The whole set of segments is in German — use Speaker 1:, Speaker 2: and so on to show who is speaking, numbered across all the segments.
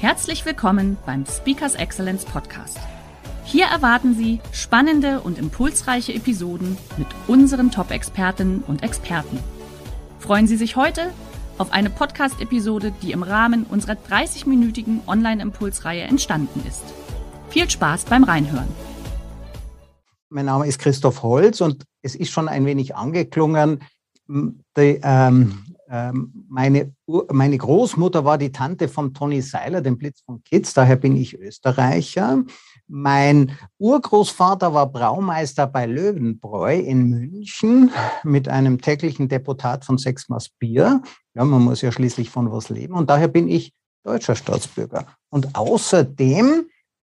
Speaker 1: Herzlich willkommen beim Speakers Excellence Podcast. Hier erwarten Sie spannende und impulsreiche Episoden mit unseren Top-Expertinnen und Experten. Freuen Sie sich heute auf eine Podcast-Episode, die im Rahmen unserer 30-minütigen Online-Impulsreihe entstanden ist. Viel Spaß beim Reinhören.
Speaker 2: Mein Name ist Christoph Holz und es ist schon ein wenig angeklungen. Die, ähm, meine, meine Großmutter war die Tante von Toni Seiler, dem Blitz von Kitz, daher bin ich Österreicher. Mein Urgroßvater war Braumeister bei Löwenbräu in München mit einem täglichen Deputat von sechs Maß Bier. Ja, man muss ja schließlich von was leben und daher bin ich deutscher Staatsbürger. Und außerdem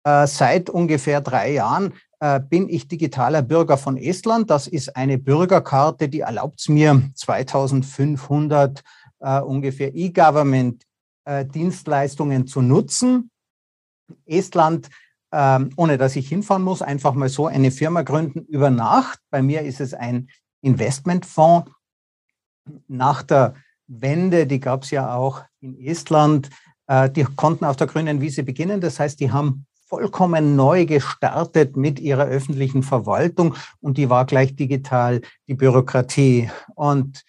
Speaker 2: äh, seit ungefähr drei Jahren bin ich digitaler Bürger von Estland. Das ist eine Bürgerkarte, die erlaubt es mir 2500 äh, ungefähr E-Government-Dienstleistungen äh, zu nutzen. Estland, ähm, ohne dass ich hinfahren muss, einfach mal so eine Firma gründen über Nacht. Bei mir ist es ein Investmentfonds. Nach der Wende, die gab es ja auch in Estland, äh, die konnten auf der grünen Wiese beginnen. Das heißt, die haben vollkommen neu gestartet mit ihrer öffentlichen Verwaltung und die war gleich digital, die Bürokratie. Und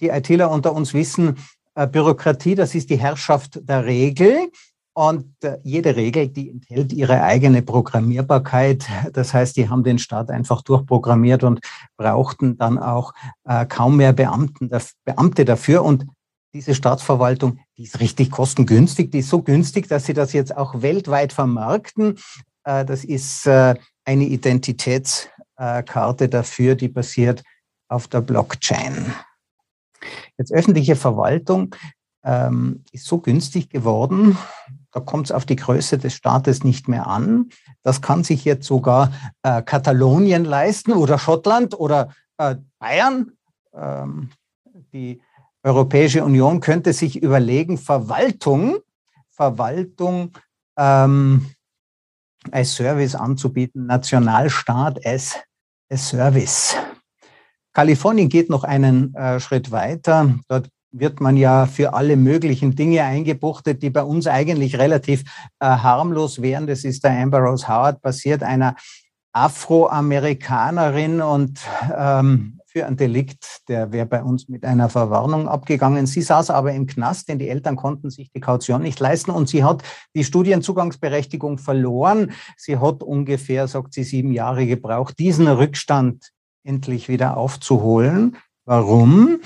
Speaker 2: die ITler unter uns wissen, äh, Bürokratie, das ist die Herrschaft der Regel. Und äh, jede Regel, die enthält ihre eigene Programmierbarkeit. Das heißt, die haben den Staat einfach durchprogrammiert und brauchten dann auch äh, kaum mehr Beamten, Beamte dafür. Und diese Staatsverwaltung, die ist richtig kostengünstig, die ist so günstig, dass sie das jetzt auch weltweit vermarkten. Äh, das ist äh, eine Identitätskarte dafür, die basiert auf der Blockchain. Jetzt öffentliche Verwaltung ähm, ist so günstig geworden, da kommt es auf die Größe des Staates nicht mehr an. Das kann sich jetzt sogar äh, Katalonien leisten oder Schottland oder Bayern. Ähm, die Europäische Union könnte sich überlegen, Verwaltung, Verwaltung ähm, als Service anzubieten, Nationalstaat als, als Service. Kalifornien geht noch einen äh, Schritt weiter. Dort wird man ja für alle möglichen Dinge eingebuchtet, die bei uns eigentlich relativ äh, harmlos wären. Das ist der Amber Rose Howard passiert, einer Afroamerikanerin und ähm, für ein Delikt, der wäre bei uns mit einer Verwarnung abgegangen. Sie saß aber im Knast, denn die Eltern konnten sich die Kaution nicht leisten und sie hat die Studienzugangsberechtigung verloren. Sie hat ungefähr, sagt sie, sieben Jahre gebraucht, diesen Rückstand endlich wieder aufzuholen. Warum?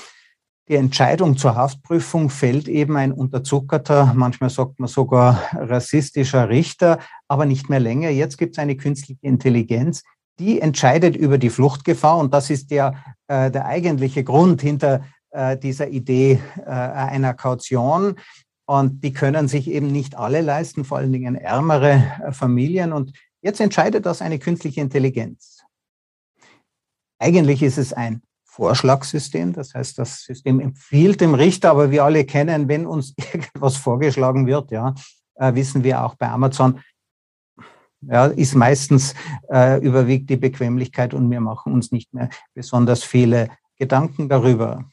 Speaker 2: Die Entscheidung zur Haftprüfung fällt eben ein unterzuckerter, manchmal sagt man sogar rassistischer Richter, aber nicht mehr länger. Jetzt gibt es eine künstliche Intelligenz, die entscheidet über die Fluchtgefahr und das ist der, äh, der eigentliche Grund hinter äh, dieser Idee äh, einer Kaution. Und die können sich eben nicht alle leisten, vor allen Dingen ärmere äh, Familien. Und jetzt entscheidet das eine künstliche Intelligenz. Eigentlich ist es ein Vorschlagssystem. Das heißt, das System empfiehlt dem Richter, aber wir alle kennen, wenn uns irgendwas vorgeschlagen wird, ja, äh, wissen wir auch bei Amazon, ja, ist meistens äh, überwiegt die Bequemlichkeit und wir machen uns nicht mehr besonders viele Gedanken darüber.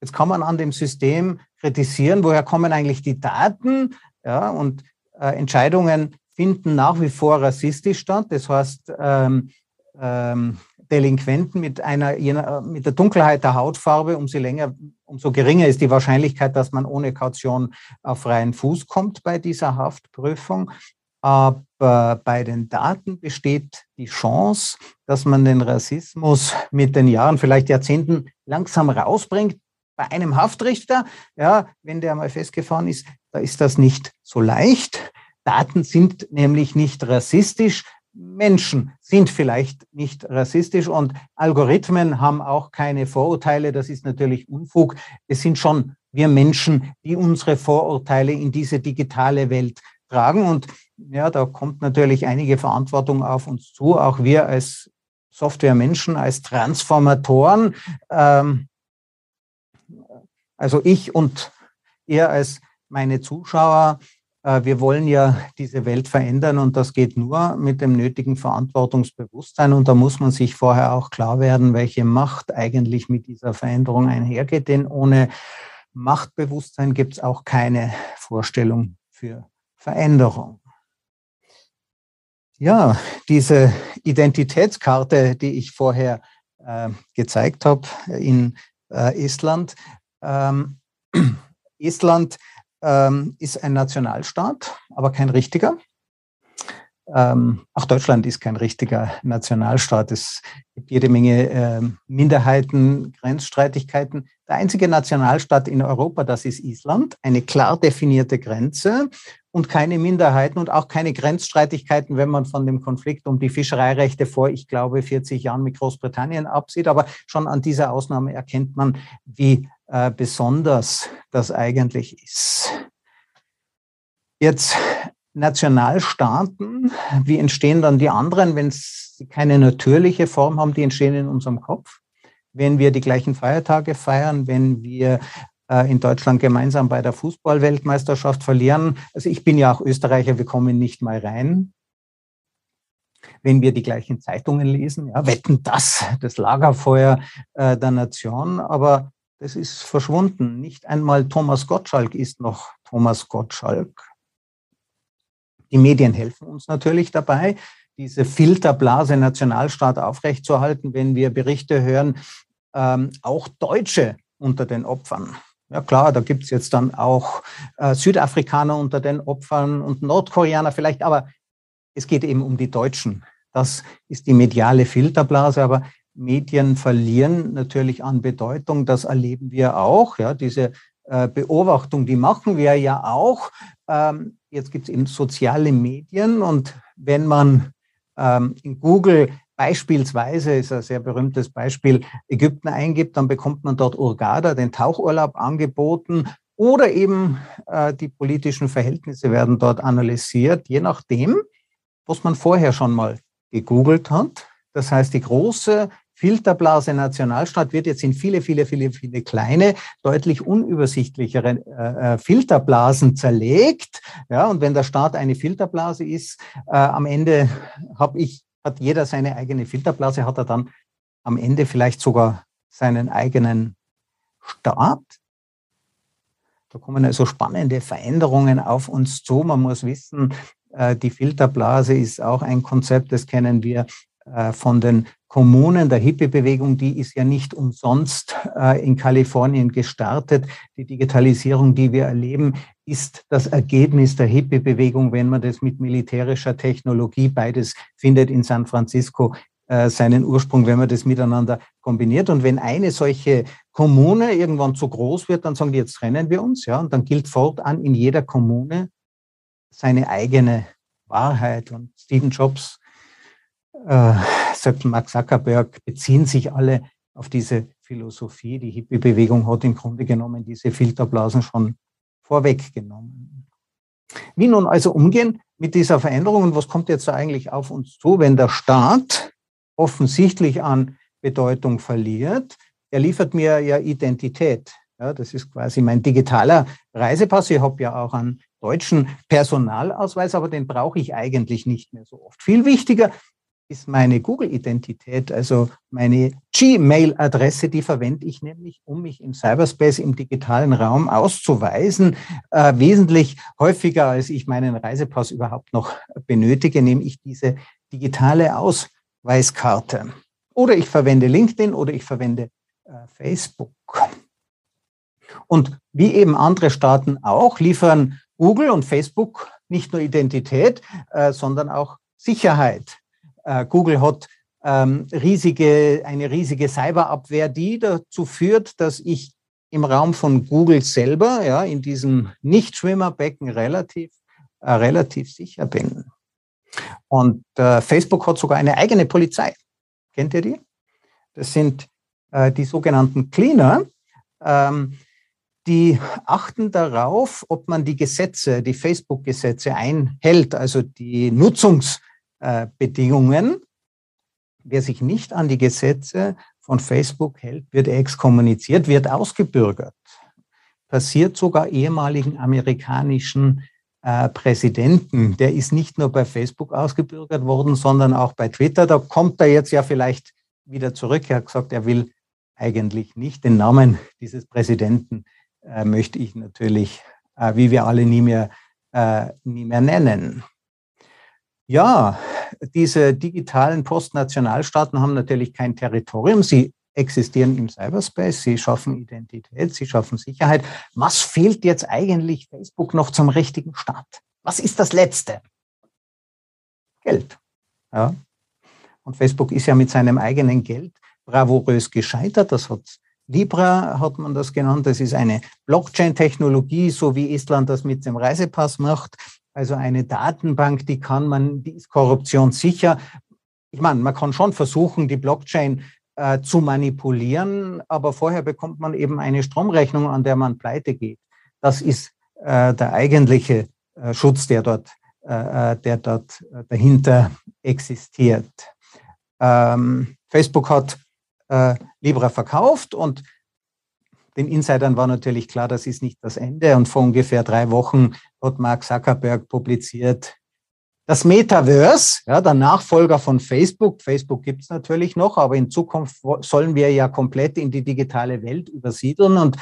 Speaker 2: Jetzt kann man an dem System kritisieren, woher kommen eigentlich die Daten? Ja, und äh, Entscheidungen finden nach wie vor rassistisch statt. Das heißt, ähm, ähm, Delinquenten mit einer mit der Dunkelheit der Hautfarbe, umso länger, umso geringer ist die Wahrscheinlichkeit, dass man ohne Kaution auf freien Fuß kommt bei dieser Haftprüfung. Aber bei den Daten besteht die Chance, dass man den Rassismus mit den Jahren, vielleicht Jahrzehnten langsam rausbringt. Bei einem Haftrichter, ja, wenn der mal festgefahren ist, da ist das nicht so leicht. Daten sind nämlich nicht rassistisch. Menschen sind vielleicht nicht rassistisch und Algorithmen haben auch keine Vorurteile. Das ist natürlich Unfug. Es sind schon wir Menschen, die unsere Vorurteile in diese digitale Welt tragen. Und ja, da kommt natürlich einige Verantwortung auf uns zu, auch wir als Softwaremenschen, als Transformatoren. Ähm, also ich und ihr als meine Zuschauer, äh, wir wollen ja diese Welt verändern und das geht nur mit dem nötigen Verantwortungsbewusstsein. Und da muss man sich vorher auch klar werden, welche Macht eigentlich mit dieser Veränderung einhergeht. Denn ohne Machtbewusstsein gibt es auch keine Vorstellung für Veränderung. Ja, diese Identitätskarte, die ich vorher äh, gezeigt habe in äh, Estland. Ähm, Estland ähm, ist ein Nationalstaat, aber kein richtiger. Ähm, auch Deutschland ist kein richtiger Nationalstaat. Es gibt jede Menge äh, Minderheiten, Grenzstreitigkeiten. Der einzige Nationalstaat in Europa, das ist Island, eine klar definierte Grenze und keine Minderheiten und auch keine Grenzstreitigkeiten, wenn man von dem Konflikt um die Fischereirechte vor, ich glaube, 40 Jahren mit Großbritannien absieht. Aber schon an dieser Ausnahme erkennt man, wie äh, besonders das eigentlich ist. Jetzt Nationalstaaten, wie entstehen dann die anderen, wenn sie keine natürliche Form haben, die entstehen in unserem Kopf? Wenn wir die gleichen Feiertage feiern, wenn wir äh, in Deutschland gemeinsam bei der Fußballweltmeisterschaft verlieren. Also ich bin ja auch Österreicher, wir kommen nicht mal rein. Wenn wir die gleichen Zeitungen lesen, ja, wetten das, das Lagerfeuer äh, der Nation, aber das ist verschwunden. Nicht einmal Thomas Gottschalk ist noch Thomas Gottschalk. Die Medien helfen uns natürlich dabei, diese Filterblase Nationalstaat aufrechtzuerhalten, wenn wir Berichte hören, ähm, auch Deutsche unter den Opfern. Ja klar, da gibt es jetzt dann auch äh, Südafrikaner unter den Opfern und Nordkoreaner vielleicht, aber es geht eben um die Deutschen. Das ist die mediale Filterblase, aber Medien verlieren natürlich an Bedeutung. Das erleben wir auch. Ja, diese Beobachtung, die machen wir ja auch. Ähm, jetzt gibt es eben soziale Medien und wenn man ähm, in Google beispielsweise, ist ein sehr berühmtes Beispiel, Ägypten eingibt, dann bekommt man dort Urgada, den Tauchurlaub angeboten oder eben äh, die politischen Verhältnisse werden dort analysiert, je nachdem, was man vorher schon mal gegoogelt hat. Das heißt, die große Filterblase Nationalstaat wird jetzt in viele, viele, viele, viele kleine, deutlich unübersichtlichere äh, äh, Filterblasen zerlegt. Ja, und wenn der Staat eine Filterblase ist, äh, am Ende habe ich, hat jeder seine eigene Filterblase, hat er dann am Ende vielleicht sogar seinen eigenen Staat. Da kommen also spannende Veränderungen auf uns zu. Man muss wissen, äh, die Filterblase ist auch ein Konzept, das kennen wir äh, von den Kommunen der Hippie-Bewegung, die ist ja nicht umsonst äh, in Kalifornien gestartet. Die Digitalisierung, die wir erleben, ist das Ergebnis der Hippie-Bewegung, wenn man das mit militärischer Technologie, beides findet in San Francisco äh, seinen Ursprung, wenn man das miteinander kombiniert. Und wenn eine solche Kommune irgendwann zu groß wird, dann sagen die, jetzt trennen wir uns, ja, und dann gilt fortan in jeder Kommune seine eigene Wahrheit. Und Stephen Jobs äh, selbst Mark Zuckerberg beziehen sich alle auf diese Philosophie. Die Hippie-Bewegung hat im Grunde genommen diese Filterblasen schon vorweggenommen. Wie nun also umgehen mit dieser Veränderung und was kommt jetzt eigentlich auf uns zu, wenn der Staat offensichtlich an Bedeutung verliert? Er liefert mir ja Identität. Ja, das ist quasi mein digitaler Reisepass. Ich habe ja auch einen deutschen Personalausweis, aber den brauche ich eigentlich nicht mehr so oft. Viel wichtiger ist meine Google-Identität, also meine Gmail-Adresse, die verwende ich nämlich, um mich im Cyberspace, im digitalen Raum auszuweisen. Äh, wesentlich häufiger, als ich meinen Reisepass überhaupt noch benötige, nehme ich diese digitale Ausweiskarte. Oder ich verwende LinkedIn oder ich verwende äh, Facebook. Und wie eben andere Staaten auch, liefern Google und Facebook nicht nur Identität, äh, sondern auch Sicherheit. Äh, Google hat ähm, riesige, eine riesige Cyberabwehr, die dazu führt, dass ich im Raum von Google selber, ja, in diesem Nichtschwimmerbecken relativ, äh, relativ sicher bin. Und äh, Facebook hat sogar eine eigene Polizei. Kennt ihr die? Das sind äh, die sogenannten Cleaner. Ähm, die achten darauf, ob man die Gesetze, die Facebook-Gesetze einhält, also die Nutzungsbedingungen. Wer sich nicht an die Gesetze von Facebook hält, wird exkommuniziert, wird ausgebürgert. Passiert sogar ehemaligen amerikanischen äh, Präsidenten. Der ist nicht nur bei Facebook ausgebürgert worden, sondern auch bei Twitter. Da kommt er jetzt ja vielleicht wieder zurück. Er hat gesagt, er will eigentlich nicht den Namen dieses Präsidenten äh, möchte ich natürlich, äh, wie wir alle, nie mehr, äh, nie mehr nennen. Ja, diese digitalen Postnationalstaaten haben natürlich kein Territorium. Sie existieren im Cyberspace, sie schaffen Identität, sie schaffen Sicherheit. Was fehlt jetzt eigentlich Facebook noch zum richtigen Start? Was ist das Letzte? Geld. Ja. Und Facebook ist ja mit seinem eigenen Geld bravourös gescheitert. Das hat Libra hat man das genannt. Das ist eine Blockchain-Technologie, so wie Estland das mit dem Reisepass macht. Also eine Datenbank, die kann man, die ist korruptionssicher. Ich meine, man kann schon versuchen, die Blockchain äh, zu manipulieren, aber vorher bekommt man eben eine Stromrechnung, an der man pleite geht. Das ist äh, der eigentliche äh, Schutz, der dort, äh, äh, der dort dahinter existiert. Ähm, Facebook hat äh, Libra verkauft und den Insidern war natürlich klar, das ist nicht das Ende. Und vor ungefähr drei Wochen hat Mark Zuckerberg publiziert, das Metaverse, ja, der Nachfolger von Facebook. Facebook gibt es natürlich noch, aber in Zukunft sollen wir ja komplett in die digitale Welt übersiedeln. Und,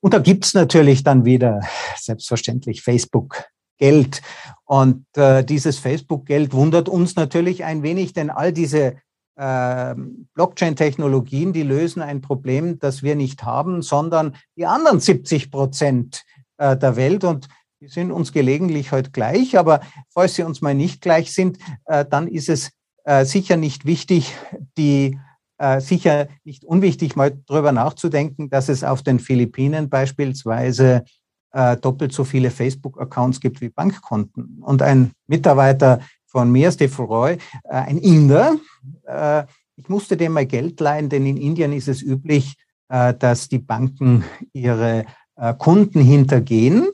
Speaker 2: und da gibt es natürlich dann wieder, selbstverständlich, Facebook. Geld. Und äh, dieses Facebook-Geld wundert uns natürlich ein wenig, denn all diese Blockchain-Technologien, die lösen ein Problem, das wir nicht haben, sondern die anderen 70 Prozent äh, der Welt. Und die sind uns gelegentlich heute gleich. Aber falls sie uns mal nicht gleich sind, äh, dann ist es äh, sicher nicht wichtig, die sicher nicht unwichtig, mal darüber nachzudenken, dass es auf den Philippinen beispielsweise doppelt so viele Facebook-Accounts gibt wie Bankkonten. Und ein Mitarbeiter von mir, Steve Roy, ein Inder, äh, ich musste dem mal Geld leihen, denn in Indien ist es üblich, äh, dass die Banken ihre äh, Kunden hintergehen.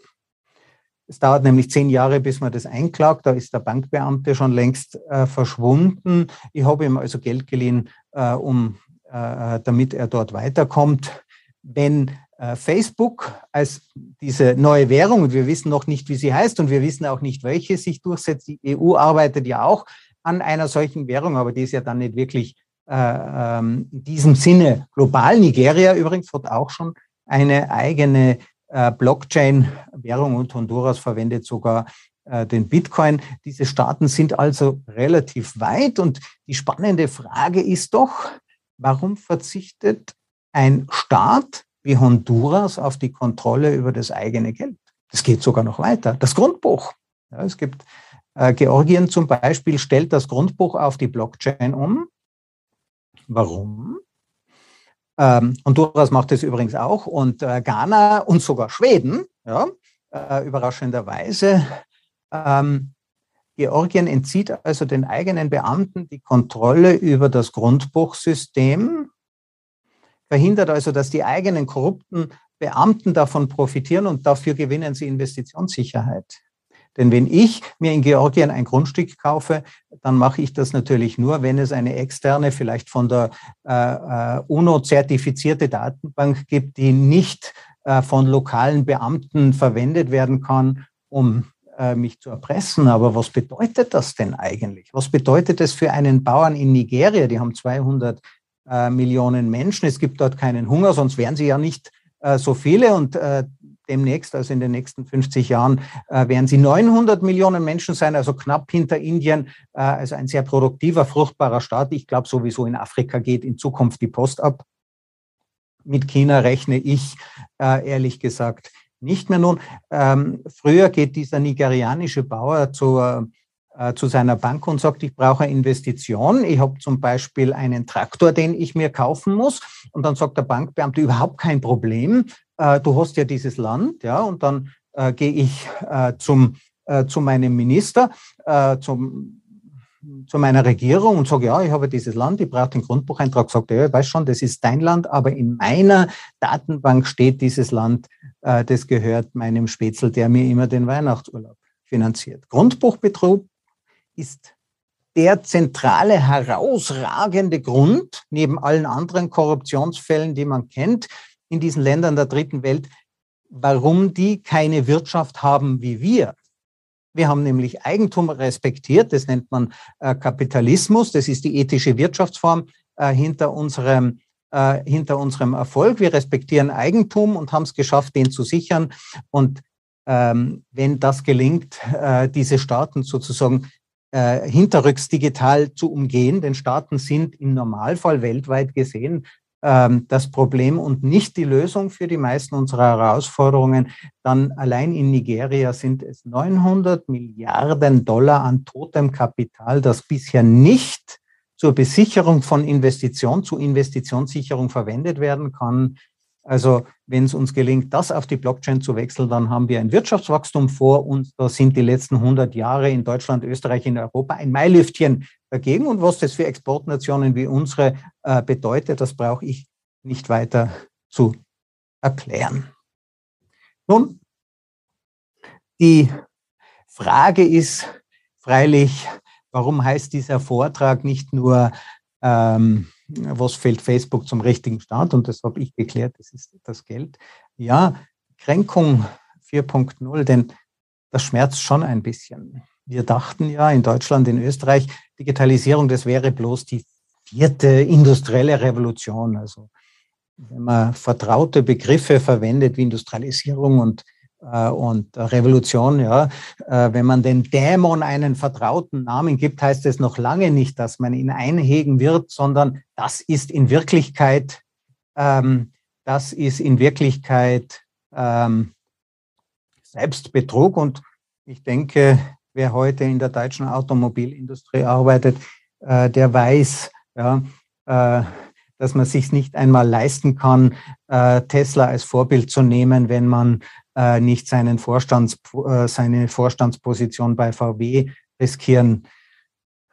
Speaker 2: Es dauert nämlich zehn Jahre, bis man das einklagt. Da ist der Bankbeamte schon längst verschwunden. Ich habe ihm also Geld geliehen, um, damit er dort weiterkommt. Wenn Facebook als diese neue Währung, und wir wissen noch nicht, wie sie heißt und wir wissen auch nicht, welche sich durchsetzt. Die EU arbeitet ja auch an einer solchen Währung, aber die ist ja dann nicht wirklich äh, ähm, in diesem Sinne global. Nigeria übrigens hat auch schon eine eigene äh, Blockchain-Währung und Honduras verwendet sogar äh, den Bitcoin. Diese Staaten sind also relativ weit und die spannende Frage ist doch, warum verzichtet ein Staat wie Honduras auf die Kontrolle über das eigene Geld? Das geht sogar noch weiter. Das Grundbuch. Ja, es gibt äh, Georgien zum Beispiel stellt das Grundbuch auf die Blockchain um. Warum? Ähm, Honduras macht es übrigens auch und äh, Ghana und sogar Schweden, ja, äh, überraschenderweise. Ähm, Georgien entzieht also den eigenen Beamten die Kontrolle über das Grundbuchsystem, verhindert also, dass die eigenen korrupten Beamten davon profitieren und dafür gewinnen sie Investitionssicherheit. Denn wenn ich mir in Georgien ein Grundstück kaufe, dann mache ich das natürlich nur, wenn es eine externe, vielleicht von der äh, äh UNO zertifizierte Datenbank gibt, die nicht äh, von lokalen Beamten verwendet werden kann, um äh, mich zu erpressen. Aber was bedeutet das denn eigentlich? Was bedeutet es für einen Bauern in Nigeria? Die haben 200 äh, Millionen Menschen. Es gibt dort keinen Hunger, sonst wären sie ja nicht äh, so viele. Und demnächst, also in den nächsten 50 Jahren, äh, werden sie 900 Millionen Menschen sein, also knapp hinter Indien, äh, also ein sehr produktiver, fruchtbarer Staat. Ich glaube, sowieso in Afrika geht in Zukunft die Post ab. Mit China rechne ich äh, ehrlich gesagt nicht mehr nun. Ähm, früher geht dieser nigerianische Bauer zur äh, zu seiner Bank und sagt, ich brauche eine Investition. Ich habe zum Beispiel einen Traktor, den ich mir kaufen muss. Und dann sagt der Bankbeamte, überhaupt kein Problem äh, du hast ja dieses Land, ja, und dann äh, gehe ich äh, zum, äh, zu meinem Minister, äh, zum zu meiner Regierung und sage, ja, ich habe dieses Land, ich brauche den Grundbucheintrag, sagt er, ja, ich weiß schon, das ist dein Land, aber in meiner Datenbank steht dieses Land, äh, das gehört meinem Spätzl, der mir immer den Weihnachtsurlaub finanziert. Grundbuchbetrug ist der zentrale, herausragende Grund, neben allen anderen Korruptionsfällen, die man kennt, in diesen Ländern der dritten Welt, warum die keine Wirtschaft haben wie wir. Wir haben nämlich Eigentum respektiert, das nennt man äh, Kapitalismus, das ist die ethische Wirtschaftsform äh, hinter, unserem, äh, hinter unserem Erfolg. Wir respektieren Eigentum und haben es geschafft, den zu sichern. Und ähm, wenn das gelingt, äh, diese Staaten sozusagen äh, hinterrücks digital zu umgehen, denn Staaten sind im Normalfall weltweit gesehen ähm, das Problem und nicht die Lösung für die meisten unserer Herausforderungen, dann allein in Nigeria sind es 900 Milliarden Dollar an totem Kapital, das bisher nicht zur Besicherung von Investitionen, zu Investitionssicherung verwendet werden kann. Also wenn es uns gelingt, das auf die Blockchain zu wechseln, dann haben wir ein Wirtschaftswachstum vor uns. Da sind die letzten 100 Jahre in Deutschland, Österreich, in Europa ein Mailüftchen dagegen. Und was das für Exportnationen wie unsere äh, bedeutet, das brauche ich nicht weiter zu erklären. Nun, die Frage ist freilich, warum heißt dieser Vortrag nicht nur ähm, was fällt Facebook zum richtigen Start? Und das habe ich geklärt, das ist das Geld. Ja, Kränkung 4.0, denn das schmerzt schon ein bisschen. Wir dachten ja in Deutschland, in Österreich, Digitalisierung, das wäre bloß die vierte industrielle Revolution. Also wenn man vertraute Begriffe verwendet wie Industrialisierung und und Revolution, ja. Äh, wenn man den Dämon einen vertrauten Namen gibt, heißt es noch lange nicht, dass man ihn einhegen wird, sondern das ist in Wirklichkeit, ähm, das ist in Wirklichkeit ähm, Selbstbetrug. Und ich denke, wer heute in der deutschen Automobilindustrie arbeitet, äh, der weiß, ja, äh, dass man sich nicht einmal leisten kann, äh, Tesla als Vorbild zu nehmen, wenn man äh, nicht seinen Vorstands, äh, seine Vorstandsposition bei VW riskieren,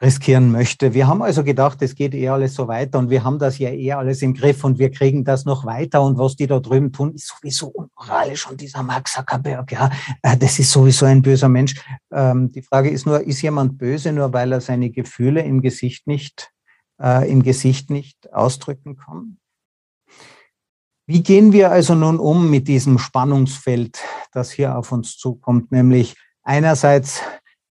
Speaker 2: riskieren möchte. Wir haben also gedacht, es geht eh alles so weiter und wir haben das ja eh alles im Griff und wir kriegen das noch weiter und was die da drüben tun, ist sowieso unmoralisch und dieser Mark Zuckerberg, ja, äh, das ist sowieso ein böser Mensch. Ähm, die Frage ist nur, ist jemand böse, nur weil er seine Gefühle im Gesicht nicht, äh, im Gesicht nicht ausdrücken kann? Wie gehen wir also nun um mit diesem Spannungsfeld, das hier auf uns zukommt, nämlich einerseits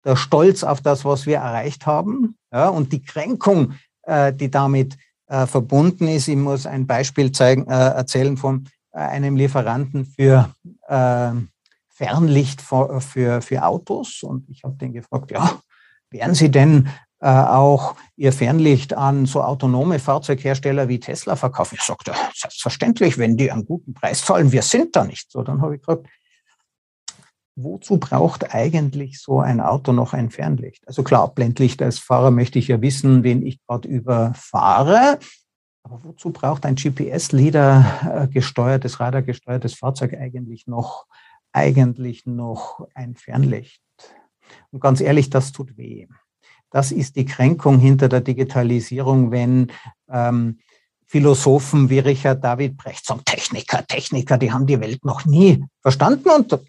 Speaker 2: der Stolz auf das, was wir erreicht haben ja, und die Kränkung, äh, die damit äh, verbunden ist. Ich muss ein Beispiel zeigen, äh, erzählen von äh, einem Lieferanten für äh, Fernlicht für, für, für Autos und ich habe den gefragt, ja, wären Sie denn äh, auch ihr Fernlicht an so autonome Fahrzeughersteller wie Tesla verkaufen. Ich sagte, selbstverständlich, wenn die einen guten Preis zahlen, wir sind da nicht so. Dann habe ich gefragt, wozu braucht eigentlich so ein Auto noch ein Fernlicht? Also klar, Blendlicht als Fahrer möchte ich ja wissen, wen ich gerade überfahre. Aber wozu braucht ein GPS-Leader äh, gesteuertes, radargesteuertes Fahrzeug eigentlich noch, eigentlich noch ein Fernlicht? Und ganz ehrlich, das tut weh. Das ist die Kränkung hinter der Digitalisierung, wenn ähm, Philosophen wie Richard David Brecht sagen, Techniker, Techniker, die haben die Welt noch nie verstanden. Und da,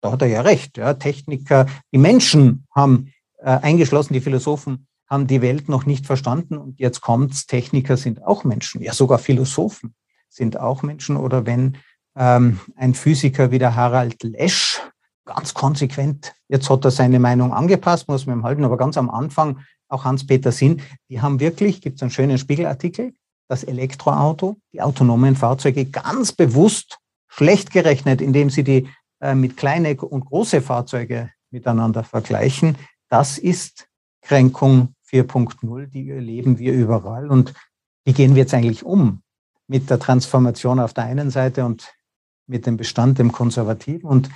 Speaker 2: da hat er ja recht. Ja, Techniker, die Menschen haben äh, eingeschlossen, die Philosophen haben die Welt noch nicht verstanden. Und jetzt kommt's, Techniker sind auch Menschen, ja sogar Philosophen sind auch Menschen. Oder wenn ähm, ein Physiker wie der Harald Lesch ganz konsequent, jetzt hat er seine Meinung angepasst, muss man ihm halten, aber ganz am Anfang auch Hans-Peter Sinn, die haben wirklich, gibt es einen schönen Spiegelartikel, das Elektroauto, die autonomen Fahrzeuge ganz bewusst schlecht gerechnet, indem sie die äh, mit kleine und große Fahrzeuge miteinander vergleichen. Das ist Kränkung 4.0, die erleben wir überall. Und wie gehen wir jetzt eigentlich um mit der Transformation auf der einen Seite und mit dem Bestand, dem Konservativen? Und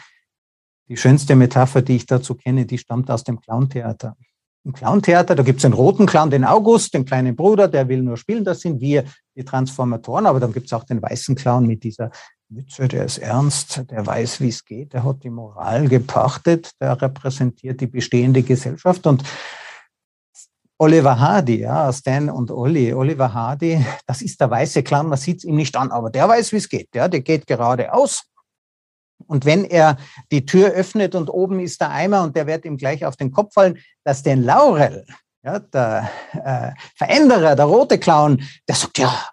Speaker 2: die schönste Metapher, die ich dazu kenne, die stammt aus dem Clowntheater. Im Clowntheater, da gibt es den roten Clown, den August, den kleinen Bruder, der will nur spielen, das sind wir, die Transformatoren, aber dann gibt es auch den weißen Clown mit dieser Mütze, der ist ernst, der weiß, wie es geht, der hat die Moral gepachtet, der repräsentiert die bestehende Gesellschaft und Oliver Hardy, ja, Stan und Olli. Oliver Hardy, das ist der weiße Clown, man sieht es ihm nicht an, aber der weiß, wie es geht. Ja, der geht geradeaus. Und wenn er die Tür öffnet und oben ist der Eimer und der wird ihm gleich auf den Kopf fallen, dass den Laurel, ja, der äh, Veränderer, der rote Clown, der sagt, ja,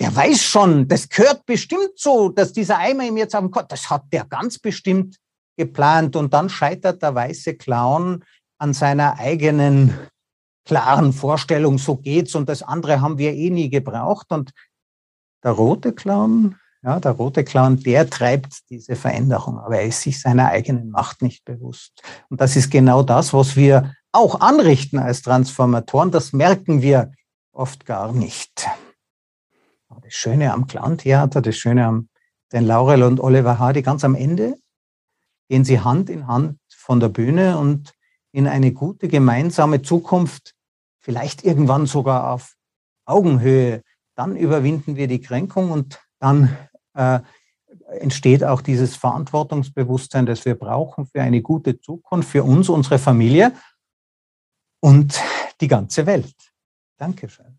Speaker 2: der weiß schon, das gehört bestimmt so, dass dieser Eimer ihm jetzt auf den Kopf, das hat der ganz bestimmt geplant. Und dann scheitert der weiße Clown an seiner eigenen klaren Vorstellung, so geht's und das andere haben wir eh nie gebraucht. Und der rote Clown, ja, der rote Clown, der treibt diese Veränderung, aber er ist sich seiner eigenen Macht nicht bewusst. Und das ist genau das, was wir auch anrichten als Transformatoren. Das merken wir oft gar nicht. Das Schöne am Clown-Theater, das Schöne am den Laurel und Oliver Hardy, ganz am Ende gehen sie Hand in Hand von der Bühne und in eine gute gemeinsame Zukunft, vielleicht irgendwann sogar auf Augenhöhe. Dann überwinden wir die Kränkung und dann äh, entsteht auch dieses Verantwortungsbewusstsein, das wir brauchen für eine gute Zukunft, für uns, unsere Familie und die ganze Welt. Dankeschön.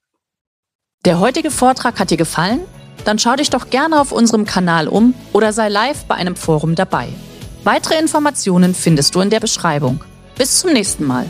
Speaker 1: Der heutige Vortrag hat dir gefallen? Dann schau dich doch gerne auf unserem Kanal um oder sei live bei einem Forum dabei. Weitere Informationen findest du in der Beschreibung. Bis zum nächsten Mal.